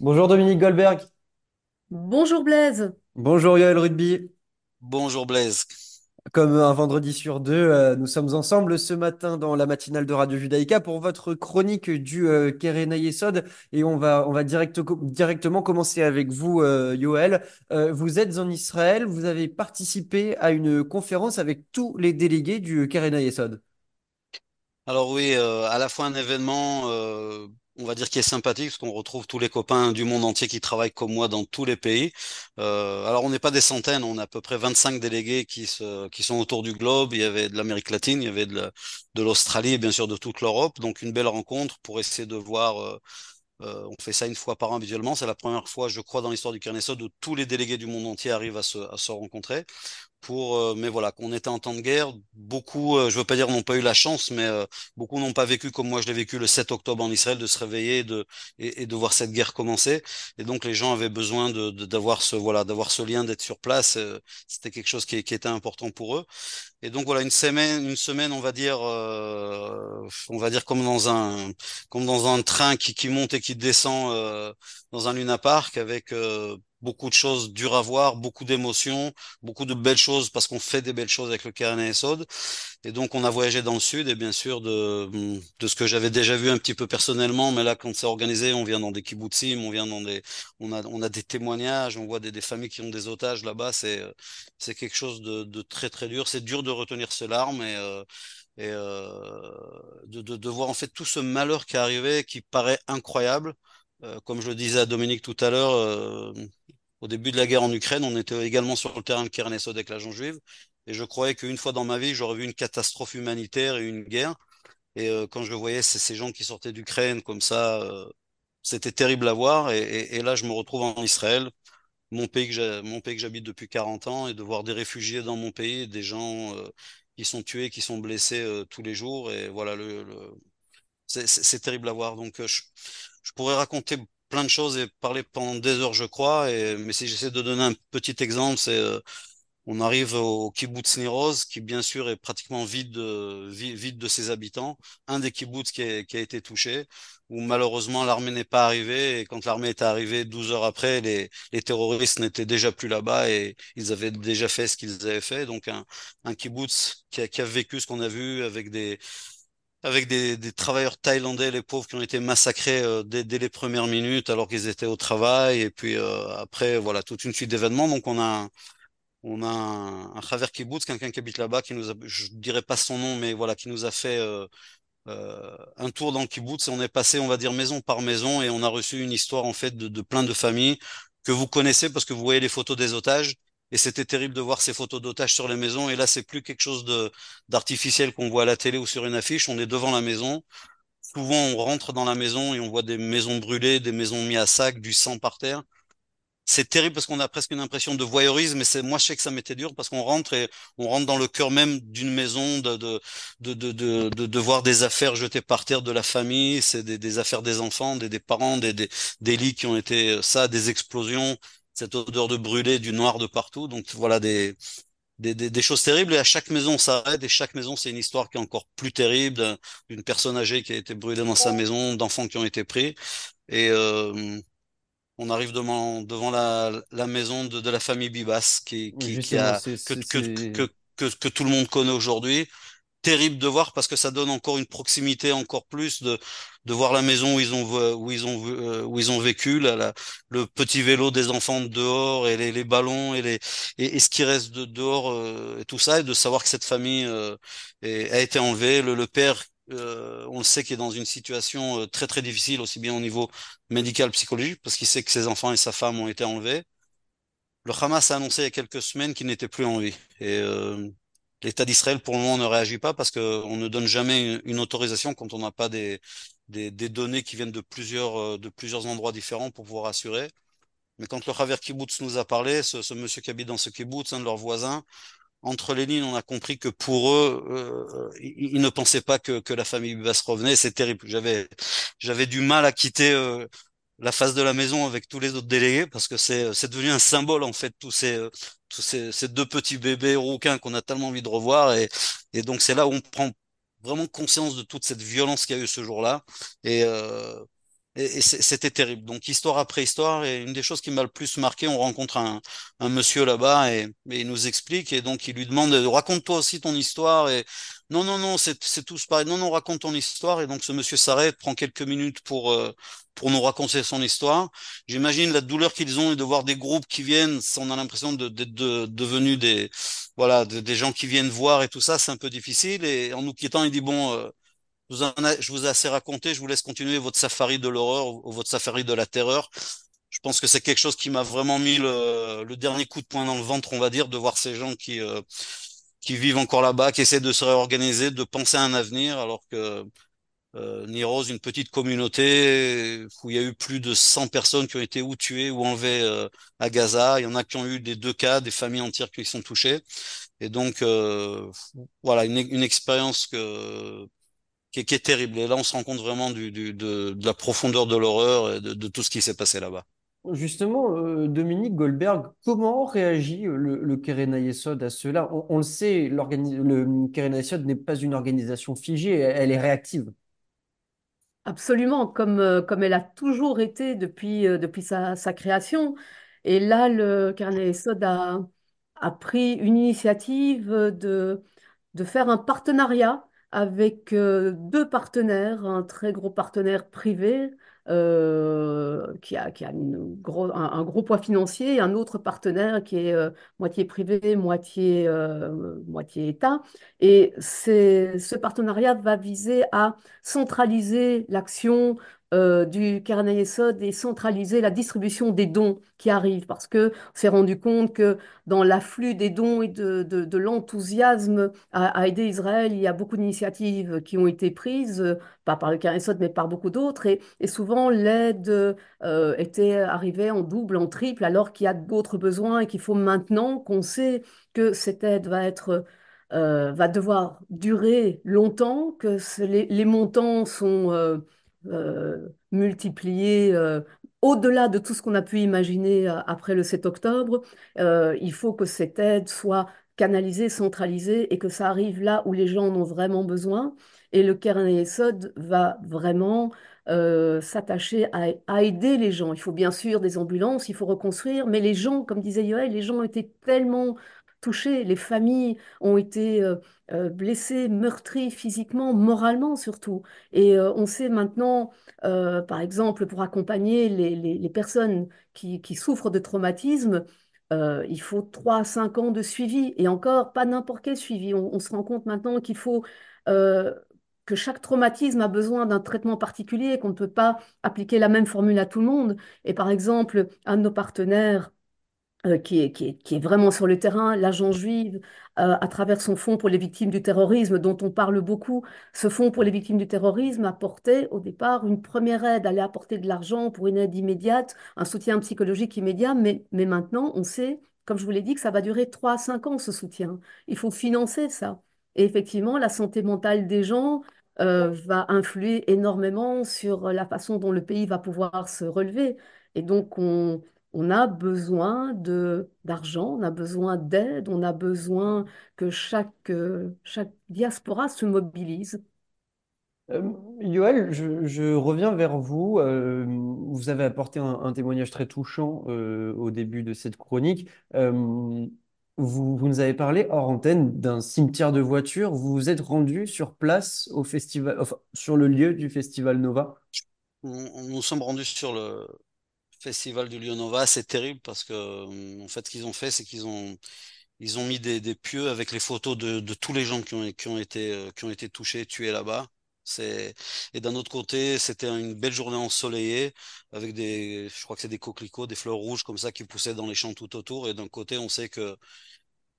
Bonjour Dominique Goldberg. Bonjour Blaise. Bonjour Yoël Rugby. Bonjour Blaise. Comme un vendredi sur deux, euh, nous sommes ensemble ce matin dans la matinale de Radio Judaïka pour votre chronique du euh, Keren. Et on va, on va direct- directement commencer avec vous, euh, Yoël. Euh, vous êtes en Israël, vous avez participé à une conférence avec tous les délégués du Keren Hayesod. Alors oui, euh, à la fois un événement, euh, on va dire qui est sympathique, parce qu'on retrouve tous les copains du monde entier qui travaillent comme moi dans tous les pays. Euh, alors on n'est pas des centaines, on a à peu près 25 délégués qui, sont autour du globe. Il y avait de l'Amérique latine, il y avait de la- de l'Australie et bien sûr de toute l'Europe. Donc une belle rencontre pour essayer de voir. euh, euh, on fait ça une fois par an visuellement. C'est la première fois, je crois, dans l'histoire du Carnegie où tous les délégués du monde entier arrivent à se rencontrer. Pour euh, mais voilà qu'on était en temps de guerre. Beaucoup euh, je veux pas dire n'ont pas eu la chance mais euh, beaucoup n'ont pas vécu comme moi je l'ai vécu le 7 octobre en Israël de se réveiller et de et, et de voir cette guerre commencer. Et donc les gens avaient besoin de d'avoir ce voilà d'avoir ce lien d'être sur place. C'était quelque chose qui, qui était important pour eux. Et donc voilà une semaine une semaine on va dire euh, on va dire comme dans un comme dans un train qui qui monte et qui descend euh, dans un Luna Park avec euh, beaucoup de choses dures à voir, beaucoup d'émotions, beaucoup de belles choses parce qu'on fait des belles choses avec le Keren et Sod. Et donc on a voyagé dans le sud et bien sûr de ce que j'avais déjà vu un petit peu personnellement, mais là quand c'est organisé, on vient dans des kibbutzim, on vient dans des on a on a des témoignages, on voit des, des familles qui ont des otages là-bas, c'est c'est quelque chose de, de très très dur, c'est dur de retenir ses larmes et euh, euh, de, de voir en fait tout ce malheur qui est arrivé qui paraît incroyable. Euh, comme je le disais à Dominique tout à l'heure, au début de la guerre en Ukraine, on était également sur le terrain de Kernesod avec l'agent juive. Et je croyais qu'une fois dans ma vie, j'aurais vu une catastrophe humanitaire et une guerre. Et euh, quand je voyais ces, gens qui sortaient d'Ukraine comme ça, euh, c'était terrible à voir. Et, là, je me retrouve en Israël, mon pays que j'habite depuis 40 ans, et de voir des réfugiés dans mon pays, des gens euh, qui sont tués, qui sont blessés tous les jours. Et voilà, c'est terrible à voir. Donc, je, je pourrais raconter plein de choses et parler pendant des heures, je crois. Et, mais si j'essaie de donner un petit exemple, c'est euh, on arrive au kibbutz Niroz, qui bien sûr est pratiquement vide, de- vi- vide de ses habitants. Un des kibbutz qui a été touché, où malheureusement l'armée n'est pas arrivée. Et quand l'armée est arrivée, 12 heures après, les, les terroristes n'étaient déjà plus là-bas et ils avaient déjà fait ce qu'ils avaient fait. Donc un, un kibbutz qui a, qui a vécu ce qu'on a vu avec des avec des, travailleurs thaïlandais, les pauvres, qui ont été massacrés euh, dès, les premières minutes alors qu'ils étaient au travail. Et puis euh, après, voilà, toute une suite d'événements. Donc on a, on a un, un Khaver Kibbutz, quelqu'un qui habite là-bas, qui nous a, je dirais pas son nom, mais voilà, qui nous a fait euh, un tour dans le kibbutz et on est passé, on va dire, maison par maison et on a reçu une histoire en fait de plein de familles que vous connaissez parce que vous voyez les photos des otages. Et c'était terrible de voir ces photos d'otages sur les maisons. Et là, c'est plus quelque chose de d'artificiel qu'on voit à la télé ou sur une affiche. On est devant la maison. Souvent, on rentre dans la maison et on voit des maisons brûlées, des maisons mises à sac, du sang par terre. C'est terrible parce qu'on a presque une impression de voyeurisme, mais c'est moi je sais que ça m'était dur parce qu'on rentre et on rentre dans le cœur même d'une maison, de de, de de de de voir des affaires jetées par terre de la famille, c'est des, des affaires des enfants, des, des parents, des, des des lits qui ont été ça, des explosions, cette odeur de brûlé, du noir de partout. Donc voilà des des, des, des choses terribles et à chaque maison on s'arrête et chaque maison c'est une histoire qui est encore plus terrible d'un- d'une personne âgée qui a été brûlée dans sa maison, d'enfants qui ont été pris et euh, on arrive devant, devant la, la maison de, de la famille Bibas qui, qui, qui a que, que, que, que tout le monde connaît aujourd'hui. Terrible de voir parce que ça donne encore une proximité encore plus de, de voir la maison où ils ont, où ils ont, euh, où ils ont vécu, le petit vélo des enfants dehors et les, les ballons et, les, et, ce qui reste de, dehors euh, et tout ça et de savoir que cette famille euh, est- a été enlevée. Le, le père, euh, on le sait, qui est dans une situation euh, très très difficile aussi bien au niveau médical, psychologique, parce qu'il sait que ses enfants et sa femme ont été enlevés. Le Hamas a annoncé il y a quelques semaines qu'il n'était plus en vie. Et euh, l'État d'Israël, pour le moment, ne réagit pas parce qu'on ne donne jamais une, autorisation quand on n'a pas des, des, données qui viennent de plusieurs, euh, de plusieurs endroits différents pour pouvoir assurer. Mais quand le Haver Kibbutz nous a parlé, ce, monsieur qui habite dans ce kibbutz, un de leurs voisins, entre les lignes, on a compris que pour eux, euh, ils, ne pensaient pas que, que la famille Bibas revenait. C'est terrible. J'avais, j'avais du mal à quitter euh, la face de la maison avec tous les autres délégués parce que c'est c'est devenu un symbole en fait tous ces euh, tous ces, ces deux petits bébés rouquins qu'on a tellement envie de revoir. Et et donc c'est là où on prend vraiment conscience de toute cette violence qu'il y a eu ce jour-là. Et euh, Et, c'était terrible. Donc, histoire après histoire, et une des choses qui m'a le plus marqué, on rencontre un, un monsieur là-bas et, et il nous explique, et donc il lui demande, raconte-toi aussi ton histoire. Et non, non, non, c'est c'est tous pareil. Non, non, raconte ton histoire. Et donc, ce monsieur s'arrête, prend quelques minutes pour, euh, pour nous raconter son histoire. J'imagine la douleur qu'ils ont et de voir des groupes qui viennent, on a l'impression d'être de, devenus des, voilà, de- des gens qui viennent voir et tout ça, c'est un peu difficile. Et en nous quittant, il dit, bon, euh, je vous, en ai, je vous ai assez raconté, je vous laisse continuer votre safari de l'horreur ou votre safari de la terreur. Je pense que c'est quelque chose qui m'a vraiment mis le, le dernier coup de poing dans le ventre, on va dire, de voir ces gens qui, euh, qui vivent encore là-bas, qui essaient de se réorganiser, de penser à un avenir, alors que euh, Niroz, une petite communauté où il y a eu plus de 100 personnes qui ont été ou tuées ou enlevées euh, à Gaza. Il y en a qui ont eu des deux cas, des familles entières qui sont touchées. Et donc, euh, voilà, une, une expérience que qui est, qui est terrible. Et là, on se rend compte vraiment du, du- de, de la profondeur de l'horreur et de, de tout ce qui s'est passé là-bas. Justement, euh, Dominique Goldberg, comment réagit euh, le, le Keren Ayesod à cela? On, on le sait, le Keren Ayesod n'est pas une organisation figée, elle, est réactive. Absolument, comme, euh, comme elle a toujours été depuis, depuis sa, sa création. Et là, le Carnet Sod a, a pris une initiative de, de faire un partenariat avec euh, deux partenaires, un très gros partenaire privé euh, qui a, un, gros poids financier et un autre partenaire qui est euh, moitié privé, moitié, moitié État. Et ce partenariat va viser à centraliser l'action euh, du Carnet Yesod et centraliser la distribution des dons qui arrivent. Parce que on s'est rendu compte que dans l'afflux des dons et de, de, l'enthousiasme à, aider Israël, il y a beaucoup d'initiatives qui ont été prises, euh, pas par le Carnet Yesod mais par beaucoup d'autres. Et, souvent l'aide euh, était arrivée en double, en triple alors qu'il y a d'autres besoins et qu'il faut maintenant qu'on sait que cette aide va être va devoir durer longtemps, que les, montants sont euh, euh, multipliés euh, au-delà de tout ce qu'on a pu imaginer après le 7 octobre. il faut que cette aide soit canalisée, centralisée et que ça arrive là où les gens en ont vraiment besoin. Et le Keren Yesod va vraiment euh, s'attacher à, aider les gens. Il faut bien sûr des ambulances, il faut reconstruire, mais les gens, comme disait Yoël, les gens été tellement touchés, les familles ont été euh, euh, blessées, meurtries physiquement, moralement surtout. Et euh, on sait maintenant, par exemple, pour accompagner les, personnes qui, souffrent de traumatisme, euh, il faut 3 à 5 ans de suivi. Et encore, pas n'importe quel suivi. On, se rend compte maintenant qu'il faut que chaque traumatisme a besoin d'un traitement particulier, qu'on ne peut pas appliquer la même formule à tout le monde. Et par exemple, un de nos partenaires, euh, qui est, vraiment sur le terrain, l'agent juive, euh, à travers son fonds pour les victimes du terrorisme, dont on parle beaucoup. Ce fonds pour les victimes du terrorisme apportait au départ une première aide, allait apporter de l'argent pour une aide immédiate, un soutien psychologique immédiat, mais, mais maintenant, on sait, comme je vous l'ai dit, que ça va durer 3 à 5 ans, ce soutien. Il faut financer ça. Et effectivement, la santé mentale des gens euh, va influer énormément sur la façon dont le pays va pouvoir se relever. Et donc, on on a besoin de d'argent, on a besoin d'aide, on a besoin que chaque, euh, chaque diaspora se mobilise. Euh, Yoël, je, je reviens vers vous. Euh, vous avez apporté un, un témoignage très touchant euh, au début de cette chronique. Euh, vous, vous nous avez parlé hors antenne d'un cimetière de voitures. Vous vous êtes rendu sur place au festival, enfin, sur le lieu du festival Nova? On nous sommes rendus sur le festival du Lyonova. C'est terrible parce que, euh, en fait, ce qu'ils ont fait, c'est qu'ils ont, ils ont mis des, des pieux avec les photos de, de tous les gens qui ont, qui ont été, euh, qui ont été touchés, tués là-bas. C'est... Et d'un autre côté, c'était une belle journée ensoleillée avec des, je crois que c'est des coquelicots, des fleurs rouges comme ça qui poussaient dans les champs tout autour. Et d'un côté, on sait que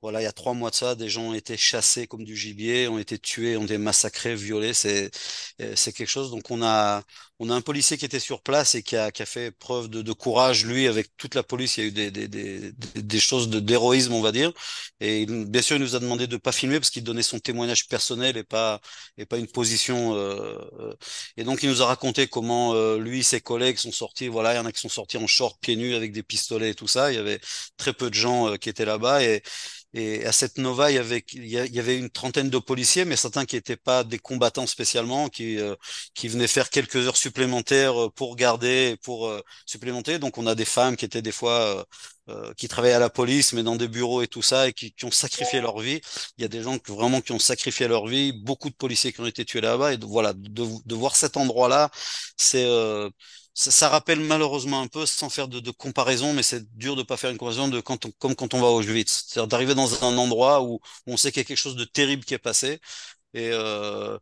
voilà, il y a trois mois de ça, des gens ont été chassés comme du gibier, ont été tués, ont été massacrés, violés. C'est, euh, c'est quelque chose. Donc on a, on a un policier qui était sur place et qui a, qui a fait preuve de, de courage. Lui, avec toute la police, il y a eu des, des, des, des choses de, d'héroïsme, on va dire. Et bien sûr, il nous a demandé de pas filmer parce qu'il donnait son témoignage personnel et pas, et pas une position. euh, euh. Et donc il nous a raconté comment euh, lui, ses collègues sont sortis. Voilà, il y en a qui sont sortis en short, pieds nus, avec des pistolets et tout ça. Il y avait très peu de gens euh, qui étaient là-bas et et à cette Nova, il y avait, il y avait une trentaine de policiers, mais certains qui n'étaient pas des combattants spécialement, qui, euh, qui venaient faire quelques heures supplémentaires pour garder, pour supplémenter. Donc on a des femmes qui étaient des fois qui travaillaient à la police, mais dans des bureaux et tout ça, et qui, ont sacrifié leur vie. Il y a des gens qui, vraiment qui ont sacrifié leur vie, beaucoup de policiers qui ont été tués là-bas, et voilà, de, voir cet endroit-là, c'est ça, rappelle malheureusement un peu, sans faire de, comparaison, mais c'est dur de pas faire une comparaison de quand on, comme quand on va au Auschwitz. C'est-à-dire d'arriver dans un endroit où on sait qu'il y a quelque chose de terrible qui est passé. Et euh,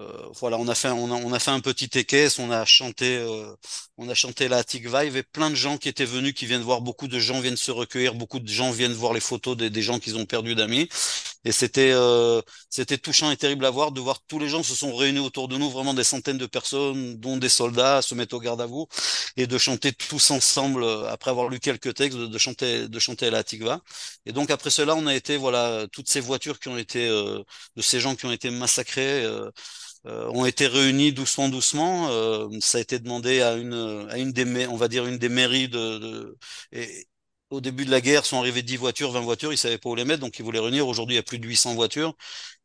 euh, voilà, on a fait, on a, on a fait un petit équestre, on a chanté, euh, on a chanté la Tikva. Il y avait plein de gens qui étaient venus, qui viennent voir. Beaucoup de gens viennent se recueillir, beaucoup de gens viennent voir les photos des, des gens qu'ils ont perdus d'amis. Et c'était, euh, c'était touchant et terrible à voir, de voir tous les gens se sont réunis autour de nous, vraiment des centaines de personnes, dont des soldats, se mettre au garde à vous et de chanter tous ensemble après avoir lu quelques textes, de, chanter, de chanter la Tikva. Et donc après cela, on a été, voilà, toutes ces voitures qui ont été, de ces gens qui ont été massacrés. Euh, ont été réunis doucement, doucement. Euh, ça a été demandé à une, à une des, on va dire une des mairies de, de et, au début de la guerre, sont arrivées 10 voitures, 20 voitures, ils savaient pas où les mettre, donc ils voulaient réunir. Aujourd'hui, il y a plus de 800 voitures.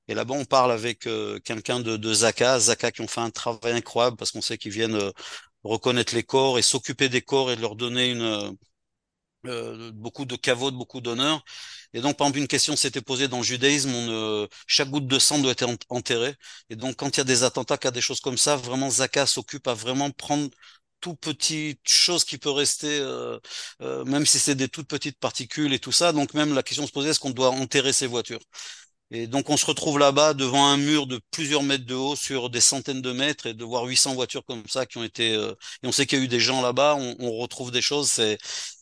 Et là-bas, on parle avec euh, quelqu'un de, de Zaka, Zaka qui ont fait un travail incroyable parce qu'on sait qu'ils viennent reconnaître les corps et s'occuper des corps et de leur donner une, euh, beaucoup de caveaux, beaucoup d'honneur. Et donc, par exemple, une question s'était posée dans le judaïsme, on, euh, chaque goutte de sang doit être enterrée. Et donc, quand il y a des attentats, qu'il y a des choses comme ça, vraiment, Zaka s'occupe à vraiment prendre tout petite chose qui peut rester, euh, euh, même si c'est des toutes petites particules et tout ça. Donc, même la question se posait, est-ce qu'on doit enterrer ces voitures? Et donc, on se retrouve là-bas devant un mur de plusieurs mètres de haut sur des centaines de mètres et de voir 800 voitures comme ça qui ont été, euh, et on sait qu'il y a eu des gens là-bas, on, on retrouve des choses, c'est,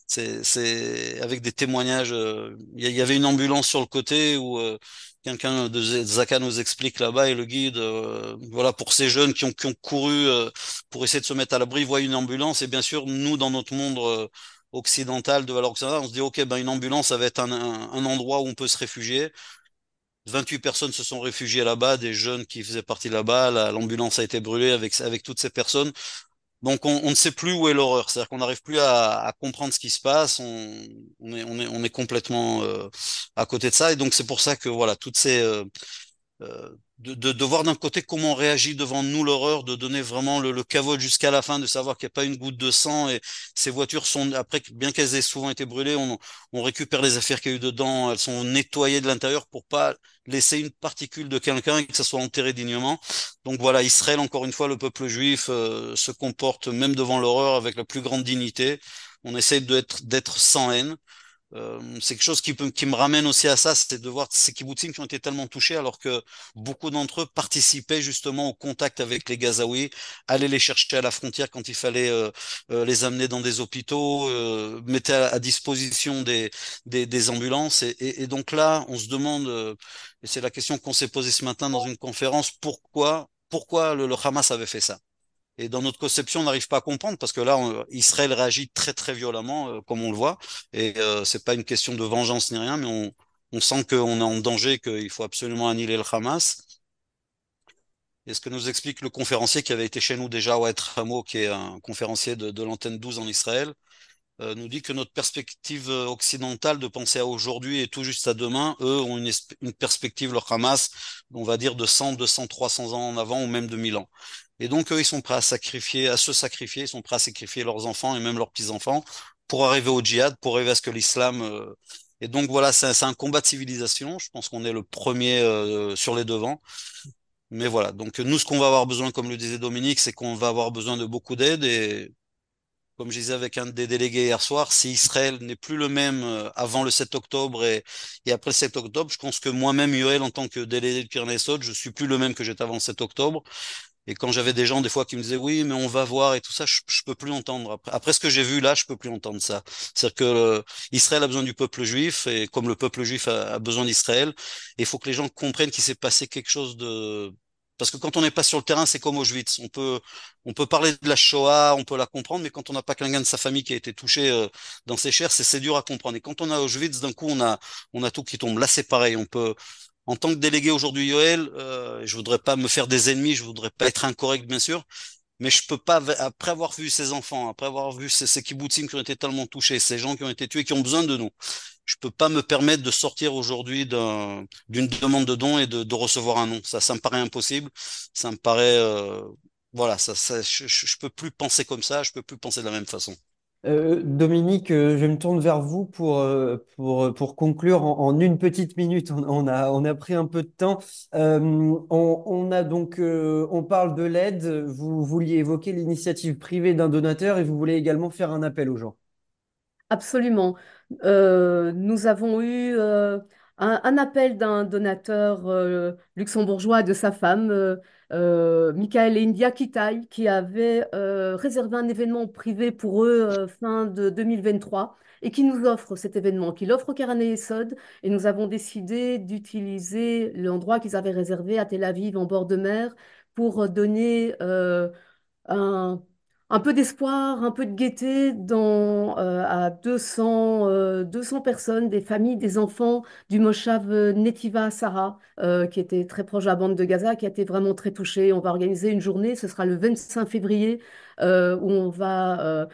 c'est, avec des témoignages. euh, Il y, avait une ambulance sur le côté où euh, quelqu'un de Zaka nous explique là-bas et le guide, euh, voilà, pour ces jeunes qui ont, qui ont couru euh, pour essayer de se mettre à l'abri, voient une ambulance et bien sûr, nous, dans notre monde euh, occidental, de valeur occidentale, on se dit, ok, ben une ambulance, ça va être un, un, un endroit où on peut se réfugier. 28 personnes se sont réfugiées là-bas, des jeunes qui faisaient partie là-bas. La- L'ambulance a été brûlée avec, avec toutes ces personnes. Donc on, ne sait plus où est l'horreur, c'est-à-dire qu'on n'arrive plus à, comprendre ce qui se passe, on, on est complètement euh, à côté de ça, et donc c'est pour ça que voilà, toutes ces, euh, euh, de, de, de voir d'un côté comment on réagit devant nous l'horreur, de donner vraiment le, le caveau jusqu'à la fin, de savoir qu'il n'y a pas une goutte de sang et ces voitures sont, après, bien qu'elles aient souvent été brûlées, on, on récupère les affaires qu'il y a eu dedans, elles sont nettoyées de l'intérieur pour pas laisser une particule de quelqu'un et que ça soit enterré dignement. Donc voilà, Israël, encore une fois, le peuple juif euh, se comporte même devant l'horreur avec la plus grande dignité. On essaie d'être d'être sans haine. Euh, c'est quelque chose qui, peut, me ramène aussi à ça, c'est de voir ces kibbutzim qui ont été tellement touchés alors que beaucoup d'entre eux participaient justement au contact avec les Gazaouis, allaient les chercher à la frontière quand il fallait euh, euh, les amener dans des hôpitaux, euh, mettaient à, disposition des, ambulances. Et, donc là, on se demande, et c'est la question qu'on s'est posée ce matin dans une conférence, pourquoi, pourquoi le Hamas avait fait ça? Et dans notre conception, on n'arrive pas à comprendre parce que là, Israël réagit très très violemment, euh, comme on le voit. Et euh, c'est pas une question de vengeance ni rien, mais on, on sent qu'on est en danger, qu'il faut absolument annihiler le Hamas. Et ce que nous explique le conférencier qui avait été chez nous déjà, Oued Ramo, qui est un conférencier de, de l'antenne 12 en Israël, euh, nous dit que notre perspective euh, occidentale de penser à aujourd'hui et tout juste à demain, eux ont une, une perspective, le Hamas, on va dire de 100, 200, 300 ans en avant ou même de 1000 ans. Et donc, eux, ils sont prêts à sacrifier, à se sacrifier, ils sont prêts à sacrifier leurs enfants et même leurs petits-enfants pour arriver au djihad, pour arriver à ce que l'islam... Euh... Et donc, voilà, c'est un combat de civilisation. Je pense qu'on est le premier euh, sur les devants. Mais voilà, donc nous, ce qu'on va avoir besoin, comme le disait Dominique, c'est qu'on va avoir besoin de beaucoup d'aide. Et comme je disais avec un des délégués hier soir, si Israël n'est plus le même euh, avant le 7 octobre et, et après le 7 octobre, je pense que moi-même, Yoel, en tant que délégué de Pyrénées-Sud, je suis plus le même que j'étais avant le 7 octobre. Et quand j'avais des gens des fois qui me disaient oui, mais on va voir et tout ça, je, je peux plus entendre. Après, ce que j'ai vu là, je peux plus entendre ça. C'est-à-dire que euh, Israël a besoin du peuple juif et comme le peuple juif a, besoin d'Israël, il faut que les gens comprennent qu'il s'est passé quelque chose de parce que quand on n'est pas sur le terrain, c'est comme Auschwitz. On peut, on peut parler de la Shoah, on peut la comprendre, mais quand on n'a pas quelqu'un de sa famille qui a été touché euh, dans ses chairs, c'est, c'est dur à comprendre. Et quand on a Auschwitz, d'un coup, on a, on a tout qui tombe. Là, c'est pareil. On peut, en tant que délégué aujourd'hui, Yoel, euh, je voudrais pas me faire des ennemis, je voudrais pas être incorrect, bien sûr, mais je peux pas, après avoir vu ces enfants, après avoir vu ces, ces qui ont été tellement touchés, ces gens qui ont été tués, qui ont besoin de nous, je peux pas me permettre de sortir aujourd'hui d'un, d'une demande de don et de, recevoir un nom. Ça, ça me paraît impossible. Ça me paraît, euh, voilà, ça, ça, je, je peux plus penser comme ça, je peux plus penser de la même façon. Euh, Dominique, euh, je me tourne vers vous pour, euh, pour, pour conclure en, une petite minute. On, a, on a pris un peu de temps. On, a donc, on parle de l'aide. Vous vouliez évoquer l'initiative privée d'un donateur et vous voulez également faire un appel aux gens. Absolument. Nous avons eu un, un appel d'un donateur luxembourgeois de sa femme, euh, Michael et India Kitai, qui avait euh, réservé un événement privé pour eux euh, fin de 2023 et qui nous offre cet événement, qui l'offre au Keren Yesod. Et nous avons décidé d'utiliser l'endroit qu'ils avaient réservé à Tel Aviv en bord de mer pour donner un, un peu d'espoir, un peu de gaieté dans, euh, à 200, euh, 200 personnes, des familles, des enfants du Moshav euh, Netiva Sarah, qui était très proche de la bande de Gaza, qui a été vraiment très touchée. On va organiser une journée, ce sera le 25 février, euh, où on va euh,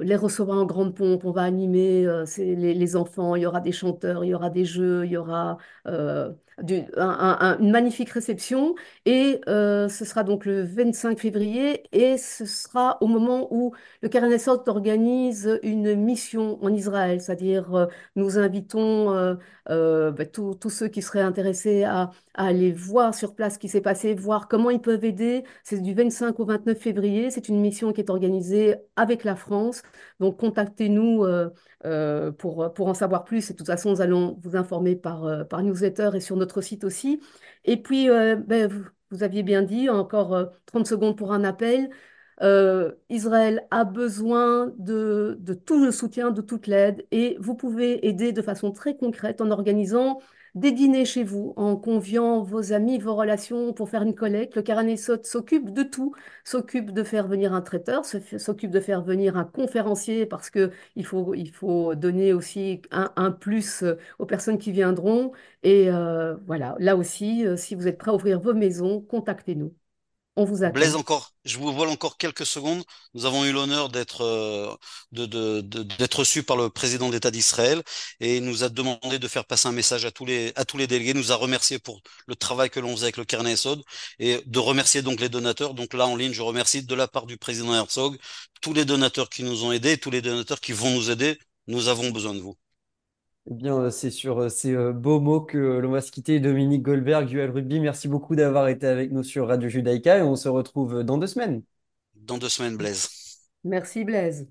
les recevoir en grande pompe, on va animer euh, les, enfants, il y aura des chanteurs, il y aura des jeux, il y aura une magnifique réception. Et ce sera donc le 25 février et ce sera au moment où le Keren organise une mission en Israël, c'est-à-dire nous invitons bah, tous tous ceux qui seraient intéressés à, à aller voir sur place ce qui s'est passé, voir comment ils peuvent aider. C'est du 25 au 29 février. C'est une mission qui est organisée avec la France. Donc contactez-nous euh, euh, pour, pour en savoir plus. Et de toute façon, nous allons vous informer par, euh, par newsletter et sur notre site aussi. Et puis, ben, vous, vous aviez bien dit, encore euh, 30 secondes pour un appel. Israël a besoin de, de tout le soutien, de toute l'aide, et vous pouvez aider de façon très concrète en organisant des dîners chez vous, en conviant vos amis, vos relations pour faire une collecte. Le Karanesot s'occupe de tout, s'occupe de faire venir un traiteur, s'occupe de faire venir un conférencier parce que il faut, il faut donner aussi un, un plus euh, aux personnes qui viendront. Et euh, voilà, là aussi, euh, si vous êtes prêt à ouvrir vos maisons, contactez-nous. On vous encore, je vous vole encore quelques secondes. Nous avons eu l'honneur d'être euh, de, de- reçus par le président d'État d'Israël et il nous a demandé de faire passer un message à tous les à tous les délégués. Nous a remercié pour le travail que l'on faisait avec le Keren Esod et de remercier donc les donateurs. Donc là en ligne, je remercie de la part du président Herzog tous les donateurs qui nous ont aidés, tous les donateurs qui vont nous aider. Nous avons besoin de vous. Eh bien, euh, c'est sur euh, ces euh, beaux mots que l'on va se quitter. Dominique Goldberg, UL Rugby, merci beaucoup d'avoir été avec nous sur Radio Judaïka et on se retrouve dans deux semaines. Dans deux semaines, Blaise. Merci Blaise.